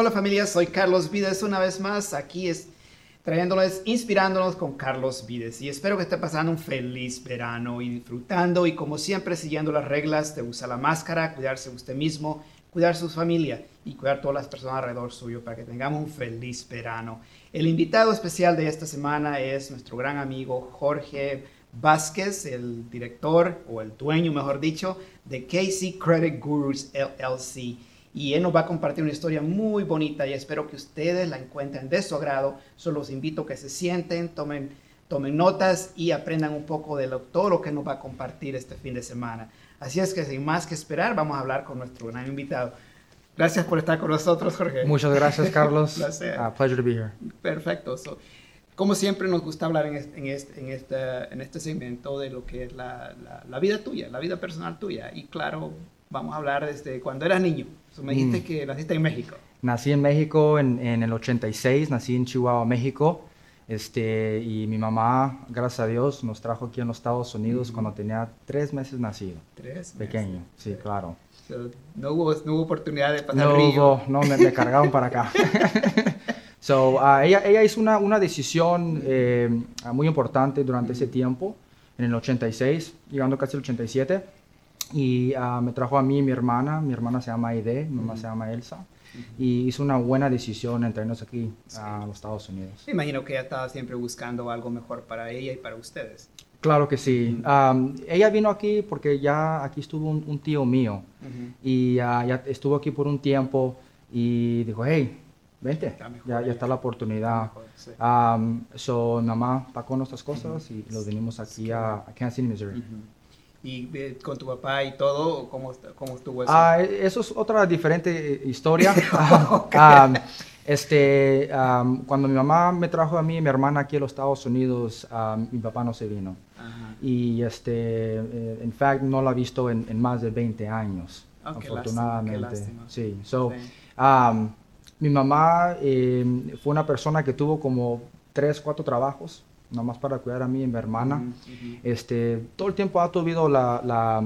Hola familia, soy Carlos Vides una vez más. Aquí es trayéndoles, inspirándonos con Carlos Vides. Y espero que esté pasando un feliz verano y disfrutando. Y como siempre siguiendo las reglas de usar la máscara, cuidarse usted mismo, cuidar su familia y cuidar todas las personas alrededor suyo para que tengamos un feliz verano. El invitado especial de esta semana es nuestro gran amigo Jorge Vázquez, el director o el dueño, mejor dicho, de Casey Credit Gurus LLC y él nos va a compartir una historia muy bonita y espero que ustedes la encuentren de su agrado. Solo los invito a que se sienten, tomen, tomen notas y aprendan un poco de todo lo que nos va a compartir este fin de semana. Así es que sin más que esperar, vamos a hablar con nuestro gran invitado. Gracias por estar con nosotros, Jorge. Muchas gracias, Carlos. uh, pleasure to be here. Perfecto. como siempre, nos gusta hablar en este, en, este, en, este, en este segmento de lo que es la, la, la vida tuya, la vida personal tuya. Y claro, vamos a hablar desde cuando eras niño me dijiste mm. que naciste en México. Nací en México en, en, el 86, nací en Chihuahua, México. Este, y mi mamá, gracias a Dios, nos trajo aquí en los Estados Unidos cuando tenía tres meses nacido. Tres meses. Pequeño, sí, claro. no, hubo, no hubo oportunidad de pasar no río. Hubo, no, me, me cargaron para acá. so, uh, ella, ella hizo una, una decisión eh, muy importante durante ese tiempo, en el 86, llegando casi al 87 y uh, me trajo a mí y mi hermana, mi hermana se llama Aide, mi mamá se llama Elsa, y hizo una buena decisión en traernos aquí a los Estados Unidos. Me imagino que ella estaba siempre buscando algo mejor para ella y para ustedes. Claro que sí. Um, ella vino aquí porque ya aquí estuvo un, tío mío y ya estuvo aquí por un tiempo y dijo, hey, vente, ya, ya, está la oportunidad. Sí. Um, so, mamá pagó nuestras cosas y los venimos aquí a, a Kansas City, Missouri y eh, con tu papá y todo, ¿cómo, cómo estuvo eso? Ah, eso es otra diferente historia. Ah, este, cuando mi mamá me trajo a mí y mi hermana aquí a los Estados Unidos, mi papá no se vino. Y este, eh, en fact, no lo ha visto en, más de 20 años, oh, afortunadamente. Sí, so, mi mamá eh, fue una persona que tuvo como tres, cuatro trabajos nomás para cuidar a mí y mi hermana. este, todo el tiempo ha tenido la, la,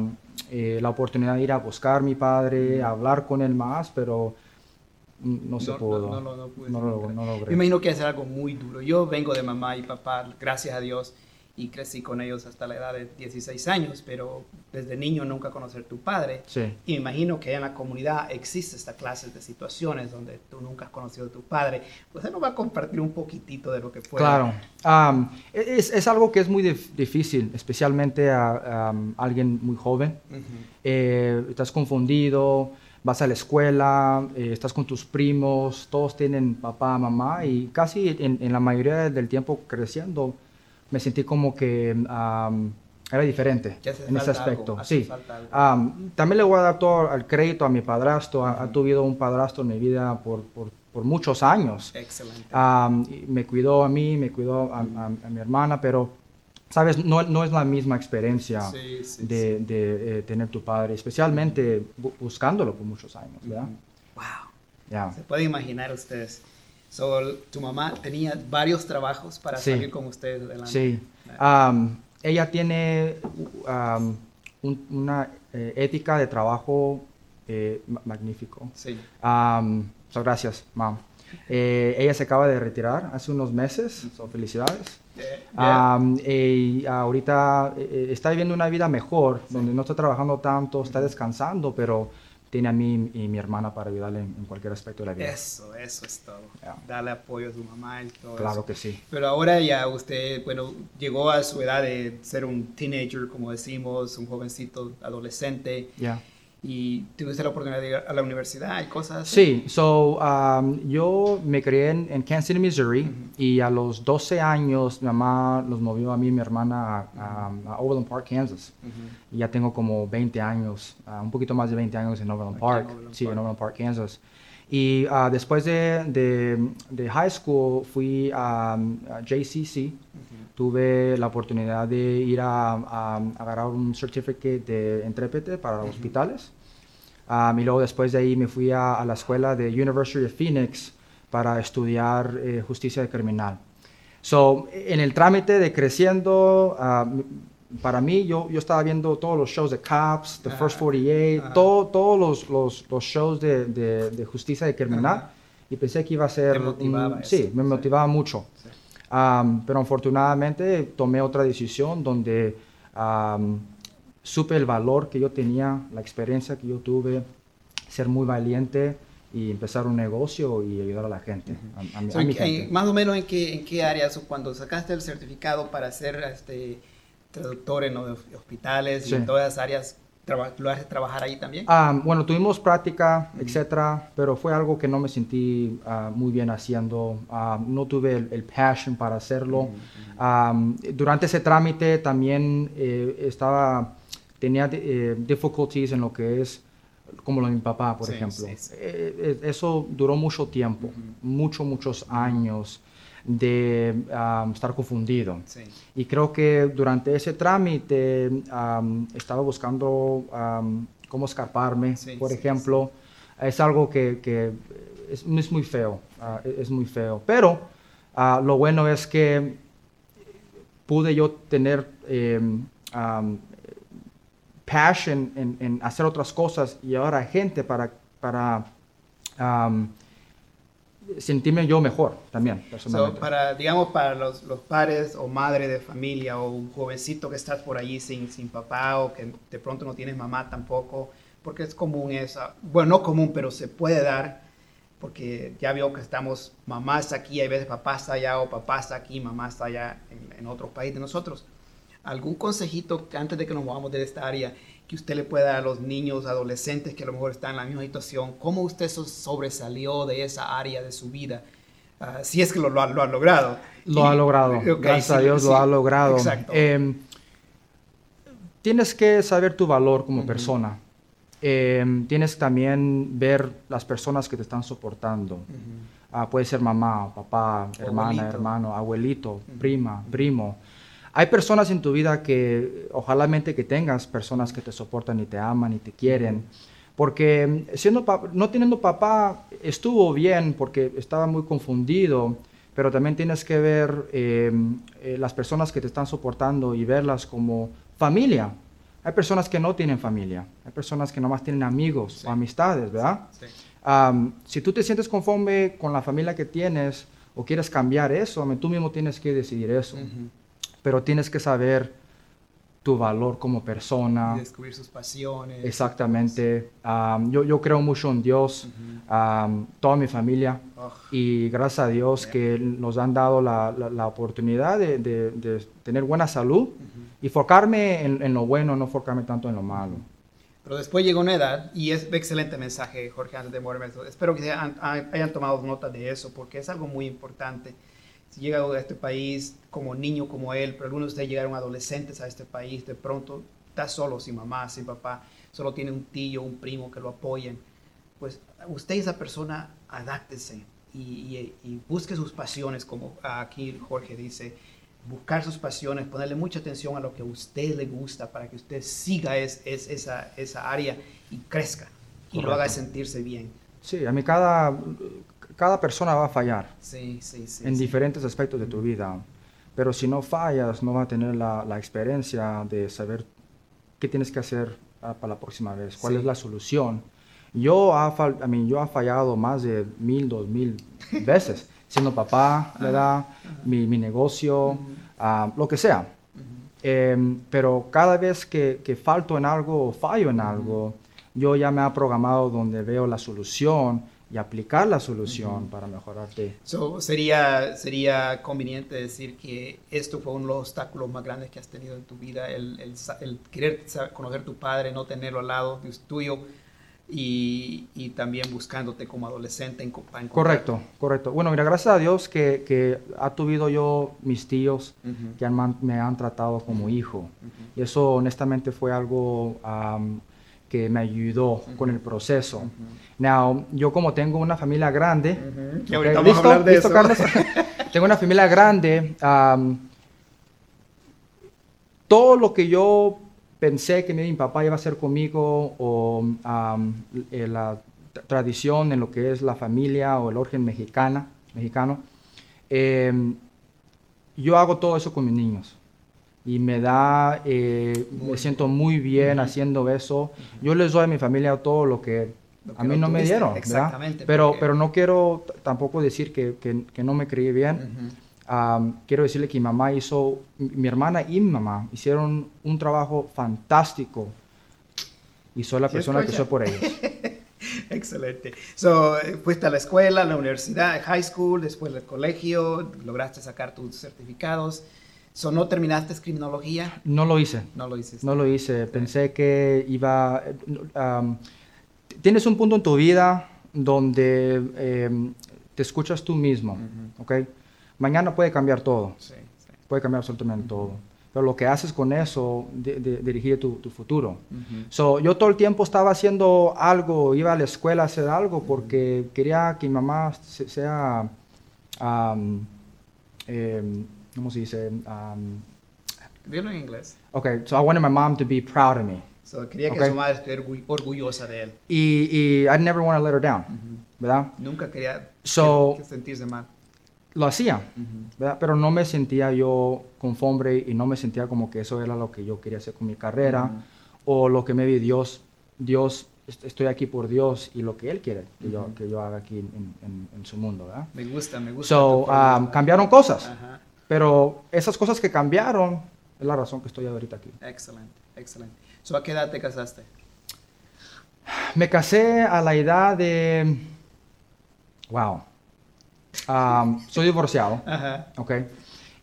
eh, la, oportunidad de ir a buscar a mi padre, hablar con él más, pero no se pudo. No, no, no, no, no, logré. Me imagino que es algo muy duro. Yo vengo de mamá y papá, gracias a Dios y crecí con ellos hasta la edad de 16 años, pero desde niño nunca conocer tu padre. Sí. Y me imagino que en la comunidad existe esta clase de situaciones donde tú nunca has conocido a tu padre. Pues él nos va a compartir un poquitito de lo que fue. Claro. es, es, algo que es muy difícil, especialmente a, alguien muy joven. Eh, estás confundido, vas a la escuela, eh, estás con tus primos, todos tienen papá, mamá y casi en, en la mayoría del tiempo creciendo me sentí como que era diferente en ese aspecto. Sí. también le voy a dar todo el crédito a mi padrastro. Ha, tenido un padrastro en mi vida por, por, por muchos años. Excelente. me cuidó a mí, me cuidó a, mi hermana, pero, ¿sabes? No, no, es la misma experiencia de, de eh, tener tu padre, especialmente buscándolo por muchos años, ¿verdad? Wow. Se puede imaginar ustedes So, tu mamá tenía varios trabajos para salir con ustedes adelante. Sí. Um, ella tiene um, una eh, ética de trabajo eh, magnífico. Sí. Um, so, gracias, mam. Eh, ella se acaba de retirar hace unos meses, so, felicidades. y ahorita está viviendo una vida mejor, donde no está trabajando tanto, está descansando, pero tiene a mí y mi hermana para ayudarle en, cualquier aspecto de la vida. Eso, eso es todo. Darle apoyo a su mamá y todo Claro que sí. Pero ahora ya usted, bueno, llegó a su edad de ser un teenager, como decimos, un jovencito adolescente. Ya y tuviste la oportunidad de ir a la universidad y cosas así? Sí, so, um, yo me crié en, Kansas City, Missouri, y a los 12 años mi mamá nos movió a mí y mi hermana a, Overland Park, Kansas. Y ya tengo como 20 años, uh, un poquito más de 20 años en Overland Park, sí, en Overland Park, Kansas. Y uh, después de, de, de, high school fui a, JCC, tuve la oportunidad de ir a, agarrar un certificate de intérprete para hospitales. Um, y luego después de ahí me fui a, la escuela de University of Phoenix para estudiar eh, justicia criminal. So, en el trámite de creciendo, uh, para mí, yo, yo estaba viendo todos los shows de Cops, The First 48, todos los, los, los, shows de, de, de justicia criminal y pensé que iba a ser... Un- sí, me sí. motivaba mucho. Sí. Pero afortunadamente tomé otra decisión donde supe el valor que yo tenía, la experiencia que yo tuve, ser muy valiente y empezar un negocio y ayudar a la gente, a, a mi- So, a mi en qué- gente. más o menos en qué, en qué áreas, o cuando sacaste el certificado para ser este, traductor en los hospitales y Sí. en todas las áreas, ¿lo haces trabajar ahí también? Ah, bueno, tuvimos práctica, etcétera, pero fue algo que no me sentí ah, muy bien haciendo. Ah, no tuve el, el passion para hacerlo. Ah, durante ese trámite también eh, estaba, tenía eh, difficulties en lo que es como lo de mi papá, por Sí, ejemplo. sí, sí. Eh, eh, eso duró mucho tiempo, muchos, muchos años de estar confundido. Sí. Y creo que durante ese trámite estaba buscando cómo escaparme, Sí, por sí, ejemplo. Es algo que, que es, es muy feo, ah, es muy feo. Pero ah, lo bueno es que pude yo tener am, passion en, en hacer otras cosas y ahora gente para, para sentirme yo mejor también, So, personalmente. para, digamos, para los, los padres o madre de familia o un jovencito que estás por allí sin, sin papá o que de pronto no tienes mamá tampoco, porque es común esa, bueno, no común, pero se puede dar, porque ya veo que estamos mamás aquí, hay veces papás allá o papás aquí, mamás allá en, en otro país de nosotros. ¿Algún consejito antes de que nos movamos de esta área que usted le pueda dar a los niños, adolescentes que a lo mejor están en la misma situación? ¿Cómo usted so- sobresalió de esa área de su vida? Ah, si es que lo, lo ha, lo ha logrado. Lo Y- ha logrado. Gracias a Dios sí, lo ha logrado. Exacto. Eh, tienes que saber tu valor como persona. Eh, tienes que también ver las personas que te están soportando. Ah, puede ser mamá, papá, hermana, Abuelito. hermano, abuelito, prima, primo. Hay personas en tu vida que ojalá mente que tengas personas que te soportan y te aman y te quieren. Porque siendo pa- no teniendo papá estuvo bien porque estaba muy confundido, pero también tienes que ver eh, eh, las personas que te están soportando y verlas como familia. Hay personas que no tienen familia, hay personas que nomás tienen amigos Sí. o amistades, ¿verdad? Sí. Am, si tú te sientes conforme con la familia que tienes o quieres cambiar eso, tú mismo tienes que decidir eso. Ujú. Pero tienes que saber tu valor como persona. Y descubrir sus pasiones. Exactamente. Am, yo, yo creo mucho en Dios, am, toda mi familia. Oh, Y gracias a Dios que nos han dado la, la- la oportunidad de, de- de tener buena salud y focarme en, en lo bueno, no focarme tanto en lo malo. Pero después llegó una edad, y es un excelente mensaje, Jorge, antes de morirme. Espero que hayan, hayan tomado nota de eso, porque es algo muy importante. Llega a este país como niño como él, pero algunos de ustedes llegaron adolescentes a este país, de pronto está solo, sin mamá, sin papá, solo tiene un tío, un primo que lo apoyen. Pues usted esa persona, adáctese y, y- y busque sus pasiones, como aquí Jorge dice, buscar sus pasiones, ponerle mucha atención a lo que a usted le gusta para que usted siga es, es- esa, esa área y crezca y lo haga Correcto. sentirse bien. Sí, a mí cada, cada persona va a fallar. Sí, sí, sí. en diferentes aspectos de tu vida. Pero si no fallas, no vas a tener la, la experiencia de saber qué tienes que hacer ah, para la próxima vez, cuál es la solución. Yo ha, fal- I mean, yo ha fallado más de mil, dos mil veces, siendo papá, ¿verdad? Mi, mi negocio, ah, lo que sea. Em, pero cada vez que, que falto en algo o fallo en algo, yo ya me he programado donde veo la solución y aplicar la solución para mejorarte. So, sería, sería conveniente decir que esto fue uno de los obstáculos más grandes que has tenido en tu vida, el, el el querer sa- conocer a tu padre, no tenerlo al lado tuyo y, y también buscándote como adolescente. En, encontrar- Correcto, correcto. Bueno, mira, gracias a Dios que, que ha tuvido yo mis tíos Ujú, que han me han tratado como hijo. ujú. Y eso honestamente fue algo am, que me ayudó con el proceso. Now, yo como tengo una familia grande, Ujú. Que Ok, ahorita vamos a hablar de ¿Listo, eso. Carlos? Tengo una familia grande. am, todo lo que yo pensé que mi papá iba a hacer conmigo o am, eh, la tradición en lo que es la familia o el origen mexicana, mexicano, em, yo hago todo eso con mis niños. Y me da, eh, me siento muy bien haciendo eso. Yo les doy a mi familia todo lo que Lo que A mí no me dieron, ¿verdad? Exactamente. Pero, porque- pero no quiero tampoco decir que, que- que no me crié bien. Ujú. Am, quiero decirle que mi mamá hizo, mi hermana y mi mamá hicieron un trabajo fantástico y soy la persona que soy por ellos. Excelente. So, eh, fuiste a la escuela, a la universidad, high school, después del colegio, lograste sacar tus certificados. So, ¿No terminaste criminología? No lo hice, No lo hiciste. no lo hice. Pensé que iba... t- tienes un punto en tu vida donde em, te escuchas tú mismo. Mañana puede cambiar todo. Sí, sí. puede cambiar absolutamente todo. Pero lo que haces con eso de, de- dirige tu, tu futuro. So, yo todo el tiempo estaba haciendo algo, iba a la escuela a hacer algo porque quería que mi mamá se- sea, um, ¿cómo se dice? Um, Dilo en inglés. okay, so I wanted my mom to be proud of me. So, quería que su madre estuviera orgu- orgullosa de él. Y, y I never want to let her down, ¿verdad? Nunca quería So- que- que sentirse mal. Lo hacía, ¿verdad? Pero no me sentía yo conforme y no me sentía como que eso era lo que yo quería hacer con mi carrera o lo que me vi Dios, Dios, est- estoy aquí por Dios y lo que Él quiere que, yo, que yo haga aquí en, en- en su mundo, ¿verdad? Me gusta, me gusta. So, um, cambiaron cosas, Ajá. Pero esas cosas que cambiaron es la razón que estoy ahorita aquí. Excelente, excelente. So, ¿A qué edad te casaste? Me casé a la edad de... Wow. Um, soy divorciado. Ajá. Ok.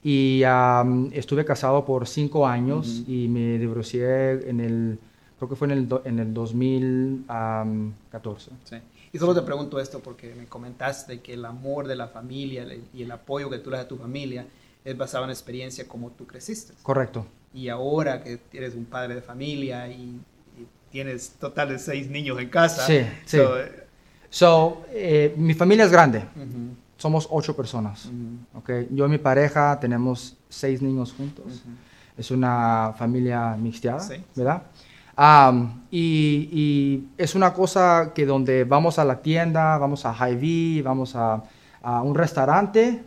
Y am, estuve casado por cinco años y me divorcié en el, creo que fue en el, do- en el 2014. Sí. Y solo te pregunto esto porque me comentaste que el amor de la familia y el apoyo que tú le das a tu familia es basado en experiencia como tú creciste. Correcto. Y ahora que eres un padre de familia y, y tienes total de seis niños en casa. Sí, sí. so, So, eh, mi familia es grande. ujú, Somos ocho personas. ujú, Ok. Yo y mi pareja tenemos seis niños juntos. ujú. Es una familia mixteada, Sí. ¿verdad? Am, y, y es una cosa que donde vamos a la tienda, vamos a Hy-Vee, vamos a, a un restaurante,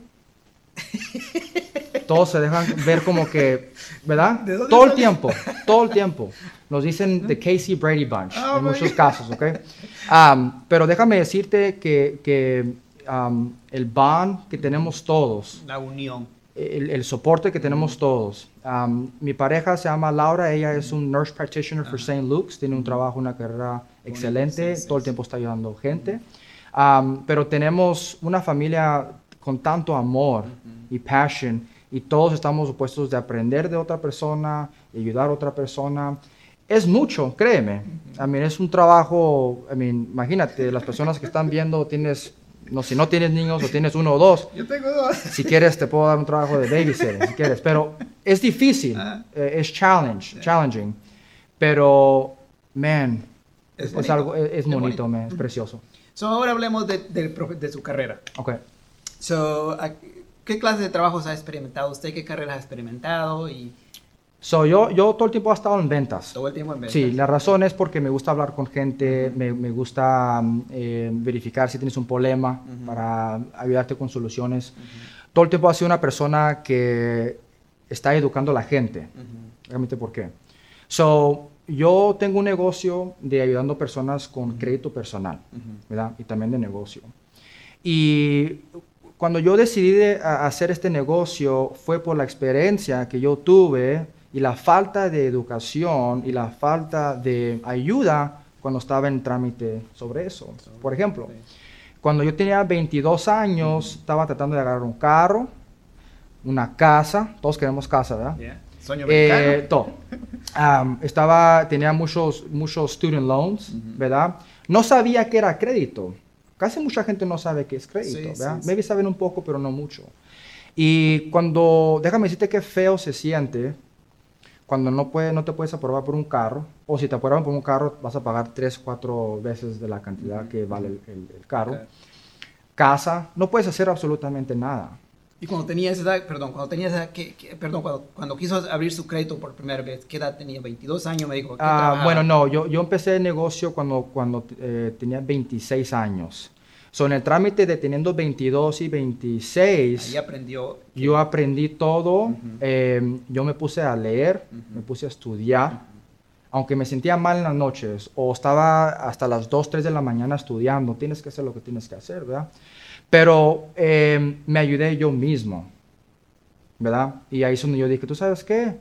todos se dejan ver como que, ¿verdad? ¿De dónde Todo el sale? tiempo, todo el tiempo. Nos dicen The Casey Brady Bunch Oh, en muchos God. casos, ¿ok? Am, pero déjame decirte que, que am, el bond que tenemos todos, La unión. el, el soporte que tenemos todos. Um, mi pareja se llama Laura, ella es un nurse practitioner for St. Luke's, tiene un trabajo, una carrera excelente, sí, sí, todo el sí. tiempo está ayudando gente. Um, pero tenemos una familia con tanto amor y passion y todos estamos supuestos de aprender de otra persona, de ayudar a otra persona. Es mucho, créeme. I mean, es un trabajo, I mean, imagínate, las personas que están viendo, tienes, no, si no tienes niños o tienes uno o dos, Yo tengo dos. si quieres, te puedo dar un trabajo de babysitting, si quieres. Pero es difícil, eh, es challenge, challenging. Pero, man, Es es, bonito, algo, es, es es bonito, bonito. man, es precioso. So, ahora hablemos de, profe- de su carrera. Ok. So, ¿a- ¿Qué clase de trabajos ha experimentado usted? ¿Qué carreras ha experimentado? Y So, yo, yo todo el tiempo he estado en ventas. todo el tiempo en ventas. Sí, la razón es porque me gusta hablar con gente, me, me gusta eh, verificar si tienes un problema para ayudarte con soluciones. Todo el tiempo ha sido una persona que está educando a la gente. Realmente, ¿por qué? So, yo tengo un negocio de ayudando personas con crédito personal, ¿verdad? Y también de negocio. Y cuando yo decidí de a- hacer este negocio fue por la experiencia que yo tuve y la falta de educación y la falta de ayuda cuando estaba en trámite sobre eso. Por ejemplo, cuando yo tenía 22 años, estaba tratando de agarrar un carro, una casa, todos queremos casa, ¿verdad? Yeah. Sueño Eh, todo. Am, estaba, tenía muchos, muchos student loans, ¿verdad? No sabía que era crédito. Casi mucha gente no sabe qué es crédito, Sí, ¿verdad? sí. Maybe saben un poco, pero no mucho. Y cuando, déjame decirte qué feo se siente cuando no, puede, no te puedes aprobar por un carro, o si te aprueban por un carro, vas a pagar tres, cuatro veces de la cantidad que vale el, el- el carro. Casa, no puedes hacer absolutamente nada. Y cuando tenía esa edad, perdón, cuando tenía esa, ¿qué- qué- perdón, cuando, cuando quiso abrir su crédito por primera vez, ¿qué edad tenía? 22 años, me dijo. ¿qué Ah, bueno, no, yo, yo empecé el negocio cuando, cuando eh, tenía 26 años. So, en el trámite de teniendo 22 y 26, Ahí aprendió. yo aprendí todo. eh, yo me puse a leer, me puse a estudiar. aunque me sentía mal en las noches o estaba hasta las 2, 3 de la mañana estudiando, tienes que hacer lo que tienes que hacer, ¿verdad? Pero eh, me ayudé yo mismo, ¿verdad? Y ahí es donde yo dije, ¿tú sabes qué?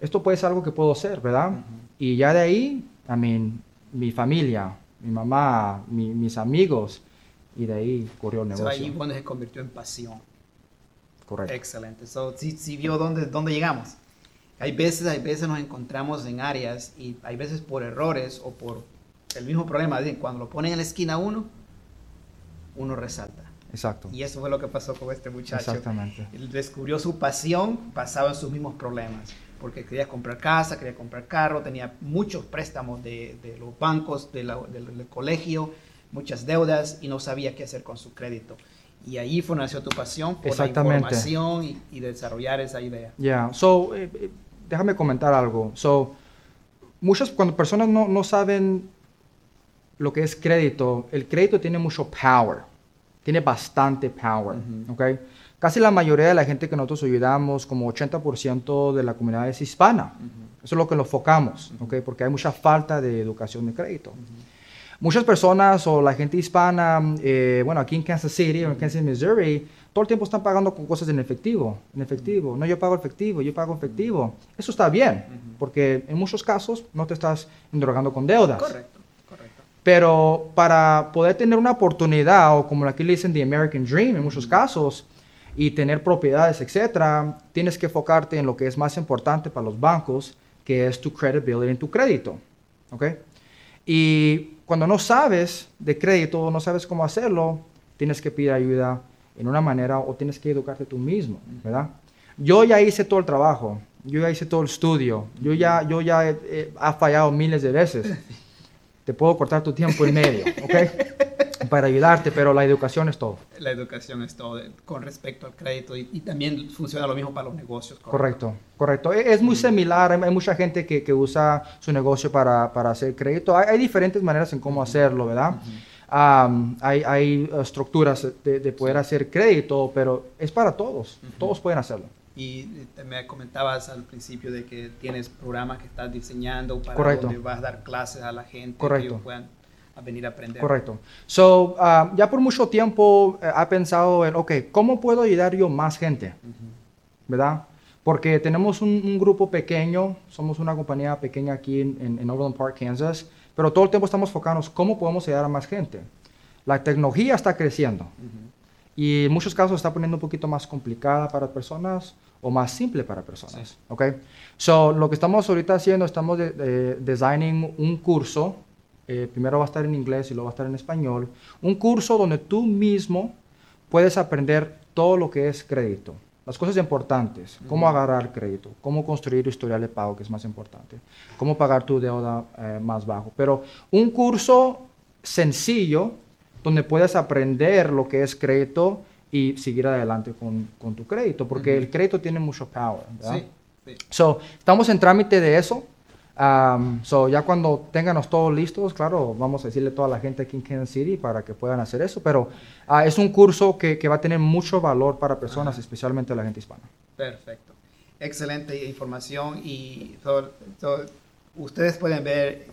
Esto puede ser algo que puedo hacer, ¿verdad? Y ya de ahí, I mean, mi familia, mi mamá, mis amigos, y de ahí corrió el negocio. So, ahí cuando se convirtió en pasión. Correcto. Excelente. So, sí, sí vio dónde, dónde llegamos. Hay veces, hay veces nos encontramos en áreas y hay veces por errores o por el mismo problema. Cuando lo ponen en la esquina uno, uno resalta. Exacto. Y eso fue lo que pasó con este muchacho. Exactamente. Él descubrió su pasión basado en sus mismos problemas. Porque quería comprar casa, quería comprar carro, tenía muchos préstamos de, de los bancos, de la, del, del colegio, muchas deudas y no sabía qué hacer con su crédito. Y ahí fue nació tu pasión por la información y, y, desarrollar esa idea. Ya, yeah. so, eh, eh, déjame comentar algo. So, muchas, cuando personas no, no saben lo que es crédito, el crédito tiene mucho power, tiene bastante power, uh -huh. ¿ok? Casi la mayoría de la gente que nosotros ayudamos, como 80% de la comunidad es hispana. Uh -huh. Eso es lo que lo enfocamos, uh -huh. ¿ok? Porque hay mucha falta de educación de crédito. Muchas personas o la gente hispana, eh, bueno, aquí en Kansas City o en Kansas, Missouri, todo el tiempo están pagando con cosas en efectivo, en efectivo. No, yo pago efectivo, yo pago efectivo. Eso está bien, porque en muchos casos no te estás endrogando con deudas. Correcto. Pero para poder tener una oportunidad, o como aquí le dicen The American Dream en muchos casos, y tener propiedades, etcétera, tienes que enfocarte en lo que es más importante para los bancos, que es tu credibility en tu crédito. ¿ok? Y cuando no sabes de crédito, no sabes cómo hacerlo, tienes que pedir ayuda en una manera o tienes que educarte tú mismo, ¿verdad? Yo ya hice todo el trabajo, yo ya hice todo el estudio, yo ya, yo ya he, he, he fallado miles de veces. Te puedo cortar tu tiempo en medio, ¿ok? Para ayudarte, pero la educación es todo. La educación es todo con respecto al crédito y, y también funciona lo mismo para los negocios. Correcto, correcto. correcto. Es muy similar, hay, hay mucha gente que, que, usa su negocio para, para hacer crédito. Hay, hay, diferentes maneras en cómo hacerlo, ¿verdad? Um, hay, hay, estructuras de, de, poder hacer crédito, pero es para todos, todos pueden hacerlo. Y me comentabas al principio de que tienes programas que estás diseñando para Correcto. donde vas a dar clases a la gente Correcto. que ellos puedan venir a aprender. Correcto. So, uh, ya por mucho tiempo uh, ha pensado en, ok, ¿cómo puedo ayudar yo más gente? Uh -huh. ¿Verdad? Porque tenemos un, un, grupo pequeño, somos una compañía pequeña aquí en, en, en Overland Park, Kansas, pero todo el tiempo estamos enfocados cómo podemos ayudar a más gente. La tecnología está creciendo. Uh -huh. Y en muchos casos está poniendo un poquito más complicada para personas o más simple para personas. Sí. ¿ok? So, lo que estamos ahorita haciendo, estamos de, de, designing un curso, eh, primero va a estar en inglés y luego va a estar en español, un curso donde tú mismo puedes aprender todo lo que es crédito, las cosas importantes, uh -huh. cómo agarrar crédito, cómo construir historial de pago, que es más importante, cómo pagar tu deuda eh, más bajo. Pero un curso sencillo donde puedes aprender lo que es crédito y seguir adelante con, con tu crédito, porque uh -huh. el crédito tiene mucho power. ¿verdad? Sí, sí. So, estamos en trámite de eso. Um, so, ya cuando tenganos todos listos, claro, vamos a decirle a toda la gente aquí en Kansas City para que puedan hacer eso, pero uh, es un curso que, que, va a tener mucho valor para personas, Ajá. especialmente la gente hispana. Perfecto. Excelente información y so, so, ustedes pueden ver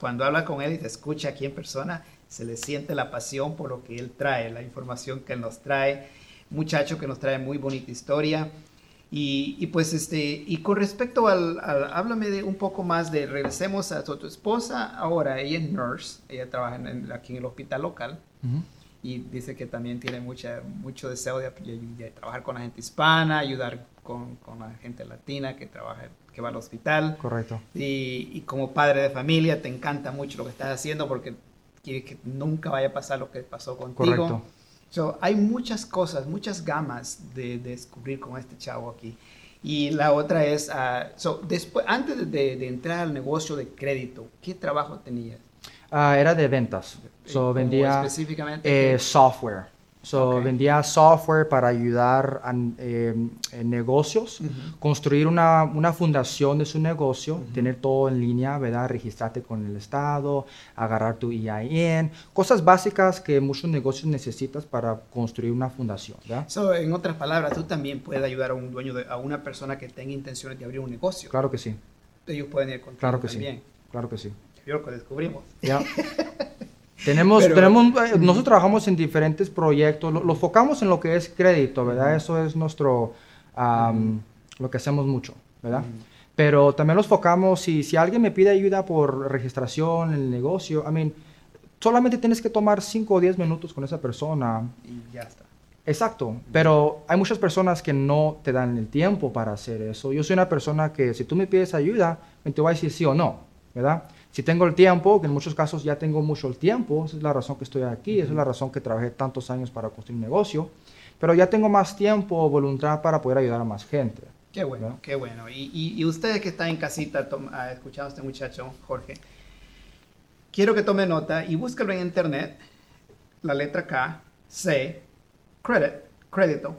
cuando habla con él y te escucha aquí en persona, se le siente la pasión por lo que él trae, la información que él nos trae, muchacho que nos trae muy bonita historia. Y, y pues este, y con respecto al, al, háblame de un poco más de, regresemos a tu, tu esposa, ahora ella es nurse, ella trabaja en, aquí en el hospital local. Uh -huh. Y dice que también tiene mucha, mucho deseo de, de, de, trabajar con la gente hispana, ayudar con, con la gente latina que trabaja que va al hospital. Correcto. Y, y, como padre de familia te encanta mucho lo que estás haciendo porque quiere que nunca vaya a pasar lo que pasó contigo. Correcto. So, hay muchas cosas, muchas gamas de, de, descubrir con este chavo aquí. Y la otra es, uh, so, después, antes de, de, entrar al negocio de crédito, ¿qué trabajo tenía? Uh, era de ventas. So, vendía específicamente eh, software. So, okay. Vendía software para ayudar a eh, en negocios, uh -huh. construir una, una, fundación de su negocio, uh -huh. tener todo en línea, ¿verdad? Registrarte con el Estado, agarrar tu EIN, cosas básicas que muchos negocios necesitas para construir una fundación, ¿verdad? So, en otras palabras, tú también puedes ayudar a un dueño, de, a una persona que tenga intenciones de abrir un negocio. Claro que sí. ellos pueden ir contigo Claro que también. sí. Claro que sí. Yo lo descubrimos. Ya. tenemos, Pero- tenemos, eh, nosotros trabajamos en diferentes proyectos, lo, lo focamos en lo que es crédito, ¿verdad? Eso es nuestro, am, lo que hacemos mucho, ¿verdad? Pero también los focamos, si, si alguien me pide ayuda por registración el negocio, I mean, solamente tienes que tomar 5 o 10 minutos con esa persona. Y ya está. Exacto, pero hay muchas personas que no te dan el tiempo para hacer eso. Yo soy una persona que si tú me pides ayuda, te voy a decir sí o no, ¿verdad? Si tengo el tiempo, que en muchos casos ya tengo mucho el tiempo, esa es la razón que estoy aquí, esa es la razón que trabajé tantos años para construir un negocio, pero ya tengo más tiempo o voluntad para poder ayudar a más gente. Qué bueno, ¿No? qué bueno. Y, y- y ustedes que están en casita escuchando a este muchacho, Jorge, quiero que tome nota y búscalo en internet, la letra K, C, credit, crédito,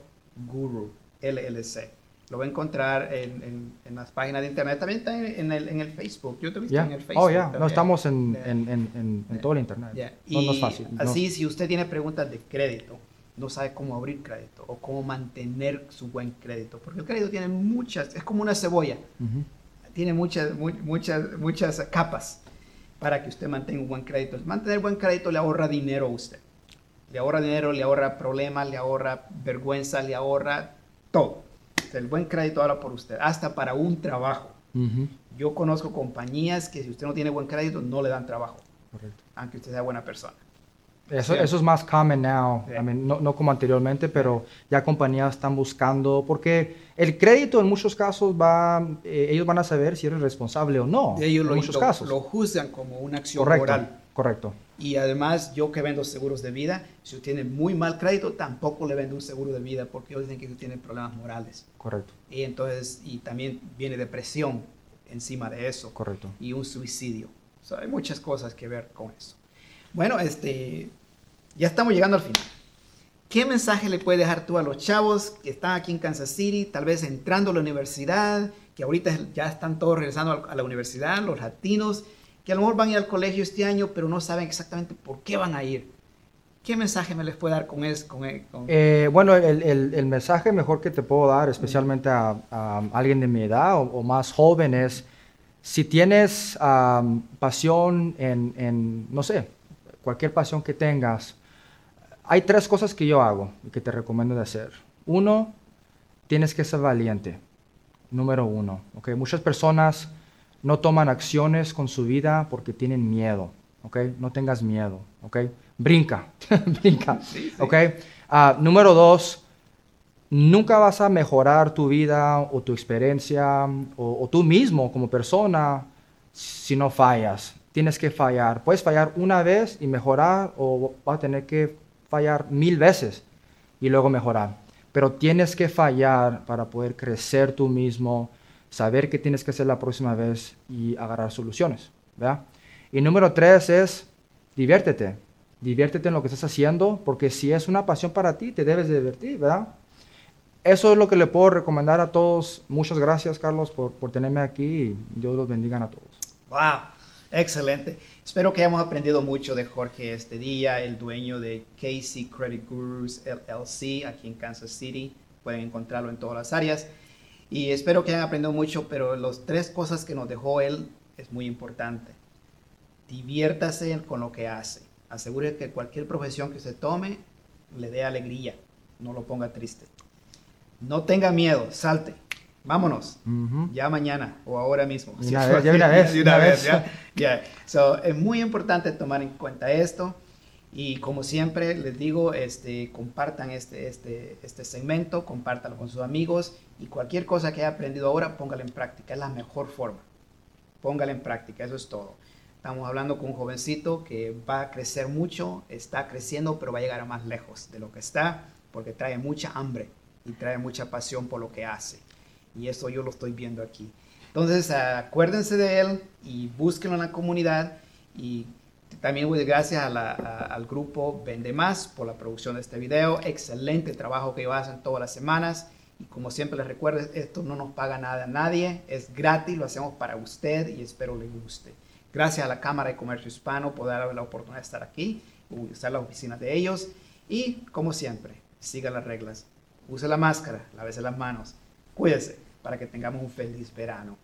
guru, LLC. Lo va a encontrar en, en- en las páginas de internet, también está en, el, en el Facebook. Yo te visto ¿Ya? en el Facebook. Oh, ya, no también. estamos en, Ya. en, en, en- en todo el internet. No, no es Y fácil. no. Así, si usted tiene preguntas de crédito, no sabe cómo abrir crédito o cómo mantener su buen crédito, porque el crédito tiene muchas, es como una cebolla, Ujú. tiene muchas, mu- muchas, muchas capas para que usted mantenga un buen crédito. Mantener buen crédito le ahorra dinero a usted. Le ahorra dinero, le ahorra problemas, le ahorra vergüenza, le ahorra todo. El buen crédito habla por usted, hasta para un trabajo. Ujú. Yo conozco compañías que si usted no tiene buen crédito no le dan trabajo, Correcto. aunque usted sea buena persona. Eso, Sí. eso es más common now, Sí. I mean, no, no como anteriormente, pero ya compañías están buscando, porque el crédito en muchos casos va, eh, ellos van a saber si eres responsable o no, ellos en lo, muchos lo- casos. lo juzgan como una acción correcto, moral. Correcto, Y además, yo que vendo seguros de vida, si usted tiene muy mal crédito, tampoco le vendo un seguro de vida porque ellos dicen que usted tiene problemas morales. correcto, Y entonces, y también viene depresión encima de eso. correcto. Y un suicidio. O sea, hay muchas cosas que ver con eso. Bueno, este, ya estamos llegando al final. ¿Qué mensaje le puedes dejar tú a los chavos que están aquí en Kansas City, tal vez entrando a la universidad, que ahorita ya están todos regresando a la universidad, los latinos, que a lo mejor van a ir al colegio este año, pero no saben exactamente por qué van a ir? ¿Qué mensaje me les puede dar con eso? Con, con- Eh, bueno, el, el- mensaje mejor que te puedo dar, especialmente a, alguien de mi edad o, más joven, es si tienes pasión en, en, no sé, cualquier pasión que tengas, hay tres cosas que yo hago y que te recomiendo de hacer. Uno, tienes que ser valiente. Número uno. ¿ok? Muchas personas no toman acciones con su vida porque tienen miedo. ¿ok? No tengas miedo. ¿ok? Brinca. Brinca. Sí, sí. ¿ok? Ah, número dos, nunca vas a mejorar tu vida o tu experiencia o, o tú mismo como persona si no fallas. Tienes que fallar. Puedes fallar una vez y mejorar o vas a tener que fallar mil veces y luego mejorar. Pero tienes que fallar para poder crecer tú mismo, saber qué tienes que hacer la próxima vez y agarrar soluciones. ¿verdad? Y número tres es diviértete. Diviértete en lo que estás haciendo, porque si es una pasión para ti, te debes de divertir, ¿verdad? Eso es lo que le puedo recomendar a todos. Muchas gracias, Carlos, por, por tenerme aquí y Dios los bendiga a todos. Wow, excelente. Espero que hayamos aprendido mucho de Jorge este día, el dueño de Casey Credit Gurus LLC aquí en Kansas City. Pueden encontrarlo en todas las áreas. Y espero que hayan aprendido mucho, pero las tres cosas que nos dejó él es muy importante. Diviértase con lo que hace. Asegure que cualquier profesión que se tome le dé alegría, no lo ponga triste. No tenga miedo, salte. Vámonos. Ujú. Ya mañana o ahora mismo. Una vez, ya una vez, De una vez, vez. ya. ya. So, es muy importante tomar en cuenta esto. Y como siempre les digo, este, compartan este, este, este segmento, compártalo con sus amigos y cualquier cosa que haya aprendido ahora, póngala en práctica. Es la mejor forma. Póngala en práctica, eso es todo. Estamos hablando con un jovencito que va a crecer mucho, está creciendo, pero va a llegar a más lejos de lo que está, porque trae mucha hambre y trae mucha pasión por lo que hace. Y eso yo lo estoy viendo aquí. Entonces, acuérdense de él y búsquenlo en la comunidad. Y también doy gracias a la- a- al grupo Vende Más por la producción de este video. Excelente trabajo que hacen todas las semanas. Y como siempre les recuerdo, esto no nos paga nada a nadie. Es gratis, lo hacemos para usted y espero le guste. Gracias a la Cámara de Comercio Hispano por darme la oportunidad de estar aquí, usar la oficina de ellos. Y como siempre, siga las reglas. Use la máscara, lávese las manos. Cuídese para que tengamos un feliz verano.